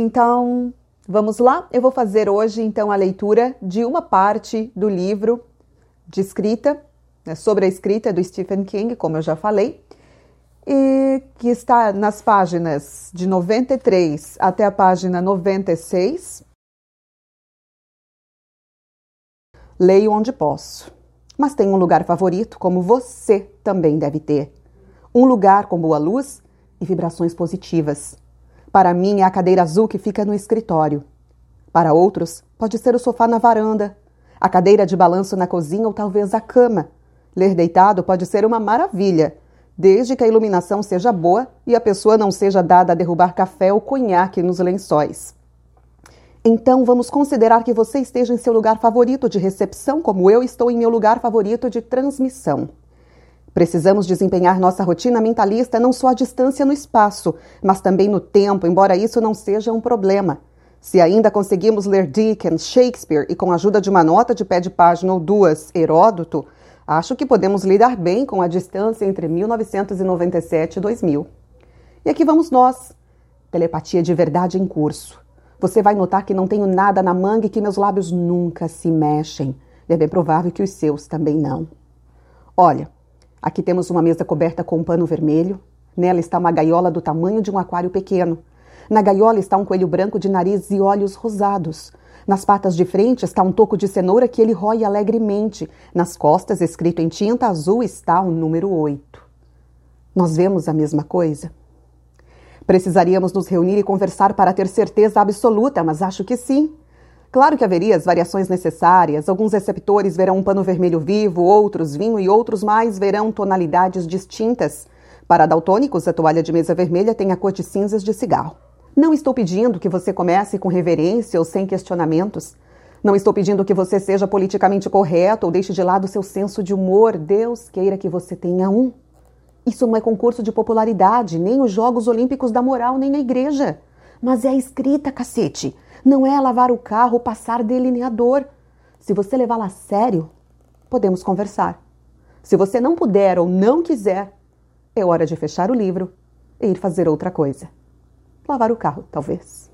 Então, vamos lá? Eu vou fazer hoje então a leitura de uma parte do livro de escrita, né, sobre a escrita do Stephen King, como eu já falei, e que está nas páginas de 93 até a página 96. Leio onde posso, mas tenho um lugar favorito, como você também deve ter. Um lugar com boa luz e vibrações positivas. Para mim é a cadeira azul que fica no escritório. Para outros, pode ser o sofá na varanda, a cadeira de balanço na cozinha ou talvez a cama. Ler deitado pode ser uma maravilha, desde que a iluminação seja boa e a pessoa não seja dada a derrubar café ou conhaque nos lençóis. Então, vamos considerar que você esteja em seu lugar favorito de recepção, como eu estou em meu lugar favorito de transmissão. Precisamos desempenhar nossa rotina mentalista não só à distância no espaço, mas também no tempo, embora isso não seja um problema. Se ainda conseguimos ler Dickens, Shakespeare e, com a ajuda de uma nota de pé de página ou duas, Heródoto, acho que podemos lidar bem com a distância entre 1997 e 2000. E aqui vamos nós. Telepatia de verdade em curso. Você vai notar que não tenho nada na manga e que meus lábios nunca se mexem. E é bem provável que os seus também não. Olha, aqui temos uma mesa coberta com um pano vermelho. Nela está uma gaiola do tamanho de um aquário pequeno. Na gaiola está um coelho branco de nariz e olhos rosados. Nas patas de frente está um toco de cenoura que ele rói alegremente. Nas costas, escrito em tinta azul, está o número 8. Nós vemos a mesma coisa? Precisaríamos nos reunir e conversar para ter certeza absoluta, mas acho que sim. Claro que haveria as variações necessárias. Alguns receptores verão um pano vermelho vivo, outros vinho e outros mais verão tonalidades distintas. Para daltônicos, a toalha de mesa vermelha tem a cor de cinzas de cigarro. Não estou pedindo que você comece com reverência ou sem questionamentos. Não estou pedindo que você seja politicamente correto ou deixe de lado seu senso de humor. Deus queira que você tenha um. Isso não é concurso de popularidade, nem os Jogos Olímpicos da Moral, nem a igreja. Mas é a escrita, cacete. Não é lavar o carro ou passar delineador. Se você levá-la a sério, podemos conversar. Se você não puder ou não quiser, é hora de fechar o livro e ir fazer outra coisa. Lavar o carro, talvez.